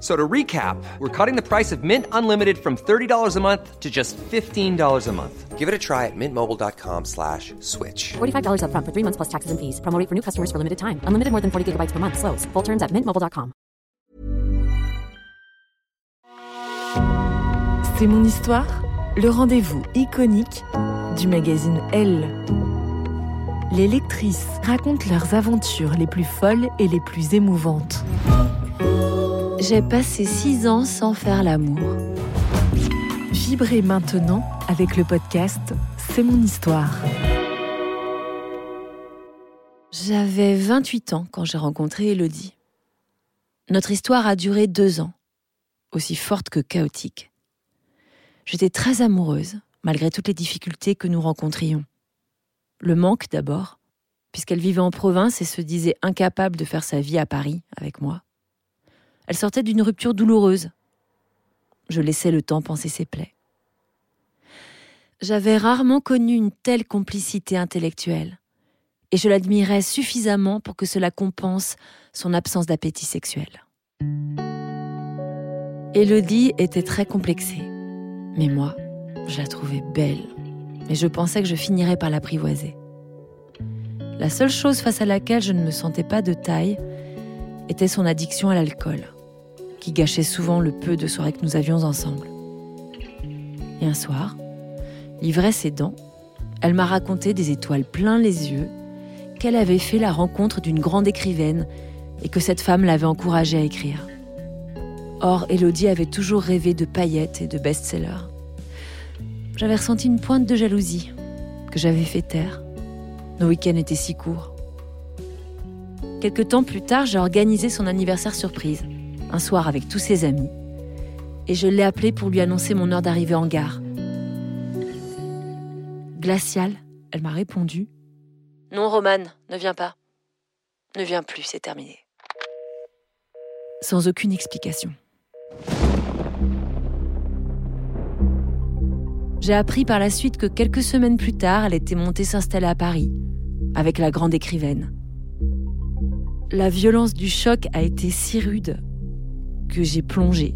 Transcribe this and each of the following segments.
So to recap, we're cutting the price of Mint Unlimited from $30 a month to just $15 a month. Give it a try at mintmobile.com slash switch. $45 up front for three months plus taxes and fees. Promo rate for new customers for limited time. Unlimited more than 40 gigabytes per month. Slows. Full terms at mintmobile.com. C'est mon histoire, le rendez-vous iconique du magazine Elle. Les lectrices racontent leurs aventures les plus folles et les plus émouvantes. J'ai passé six ans sans faire l'amour. Vibrez maintenant avec le podcast C'est mon histoire. J'avais 28 ans quand j'ai rencontré Elodie. Notre histoire a duré deux ans, aussi forte que chaotique. J'étais très amoureuse, malgré toutes les difficultés que nous rencontrions. Le manque d'abord, puisqu'elle vivait en province et se disait incapable de faire sa vie à Paris avec moi. Elle sortait d'une rupture douloureuse. Je laissais le temps penser ses plaies. J'avais rarement connu une telle complicité intellectuelle, et je l'admirais suffisamment pour que cela compense son absence d'appétit sexuel. Élodie était très complexée, mais moi, je la trouvais belle, et je pensais que je finirais par l'apprivoiser. La seule chose face à laquelle je ne me sentais pas de taille était son addiction à l'alcool qui gâchait souvent le peu de soirées que nous avions ensemble. Et un soir, l'ivresse aidant, elle m'a raconté des étoiles plein les yeux qu'elle avait fait la rencontre d'une grande écrivaine et que cette femme l'avait encouragée à écrire. Or, Elodie avait toujours rêvé de paillettes et de best-sellers. J'avais ressenti une pointe de jalousie que j'avais fait taire. Nos week-ends étaient si courts. Quelque temps plus tard, j'ai organisé son anniversaire surprise un soir avec tous ses amis, et je l'ai appelé pour lui annoncer mon heure d'arrivée en gare. Glaciale, elle m'a répondu Non, Romane, ne viens pas. Ne viens plus, c'est terminé. Sans aucune explication. J'ai appris par la suite que quelques semaines plus tard, elle était montée s'installer à Paris, avec la grande écrivaine. La violence du choc a été si rude que j'ai plongé.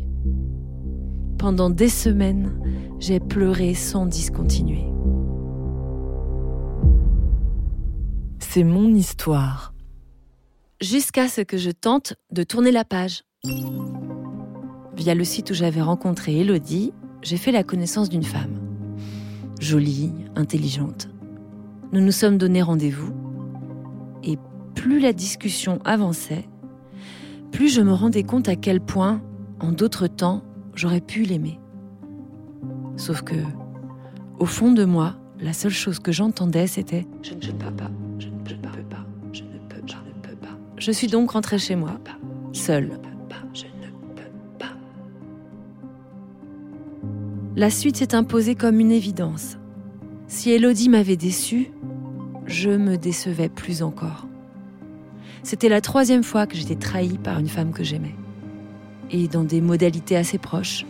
Pendant des semaines, j'ai pleuré sans discontinuer. C'est mon histoire. Jusqu'à ce que je tente de tourner la page. Via le site où j'avais rencontré Elodie, j'ai fait la connaissance d'une femme. Jolie, intelligente. Nous nous sommes donné rendez-vous. Et plus la discussion avançait, plus je me rendais compte à quel point, en d'autres temps, j'aurais pu l'aimer. Sauf que, au fond de moi, la seule chose que j'entendais, c'était Je ne peux pas, je ne peux pas, je ne peux pas, je ne peux pas. Je suis donc rentrée chez moi, seule. La suite s'est imposée comme une évidence. Si Elodie m'avait déçue, je me décevais plus encore. C'était la troisième fois que j'étais trahie par une femme que j'aimais. Et dans des modalités assez proches.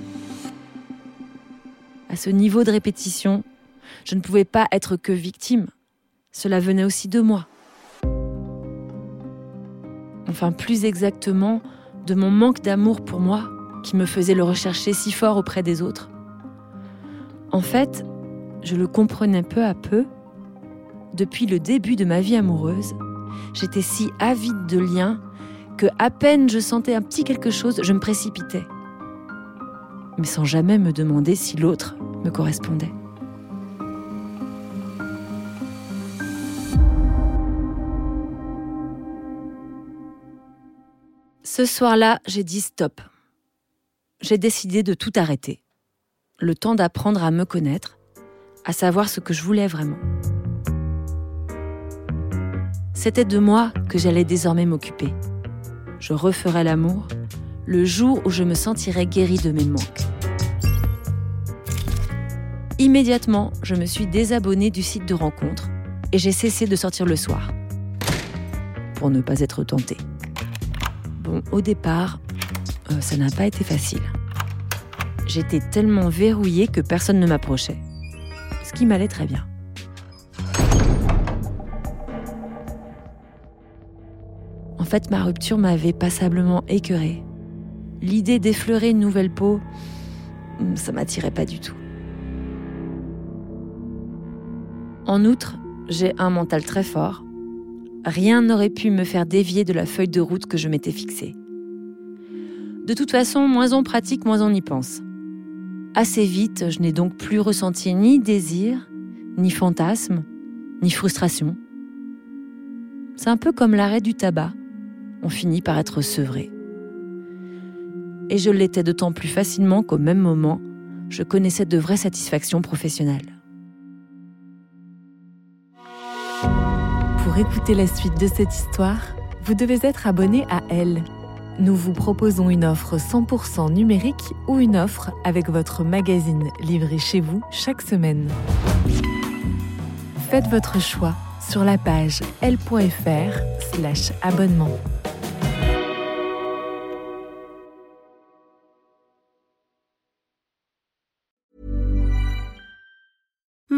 À ce niveau de répétition, je ne pouvais pas être que victime. Cela venait aussi de moi. Enfin, plus exactement, de mon manque d'amour pour moi, qui me faisait le rechercher si fort auprès des autres. En fait, je le comprenais peu à peu. Depuis le début de ma vie amoureuse, j'étais si avide de liens que à peine je sentais un petit quelque chose, je me précipitais. Mais sans jamais me demander si l'autre me correspondait. Ce soir-là, j'ai dit stop. J'ai décidé de tout arrêter. Le temps d'apprendre à me connaître, à savoir ce que je voulais vraiment. C'était de moi que j'allais désormais m'occuper. Je referais l'amour le jour où je me sentirais guérie de mes manques. Immédiatement, je me suis désabonnée du site de rencontre et j'ai cessé de sortir le soir. Pour ne pas être tentée. Bon, au départ, euh, ça n'a pas été facile. J'étais tellement verrouillée que personne ne m'approchait. Ce qui m'allait très bien. Fait, ma rupture m'avait passablement écœurée. L'idée d'effleurer une nouvelle peau, hmm, ça m'attirait pas du tout. En outre, j'ai un mental très fort. Rien n'aurait pu me faire dévier de la feuille de route que je m'étais fixée. De toute façon, moins on pratique, moins on y pense. Assez vite, je n'ai donc plus ressenti ni désir, ni fantasme, ni frustration. C'est un peu comme l'arrêt du tabac. On finit par être sevré. Et je l'étais d'autant plus facilement qu'au même moment, je connaissais de vraies satisfactions professionnelles. Pour écouter la suite de cette histoire, vous devez être abonné à Elle nous vous proposons une offre 100% numérique ou une offre avec votre magazine livré chez vous chaque semaine. Faites votre choix sur la page l.fr/slash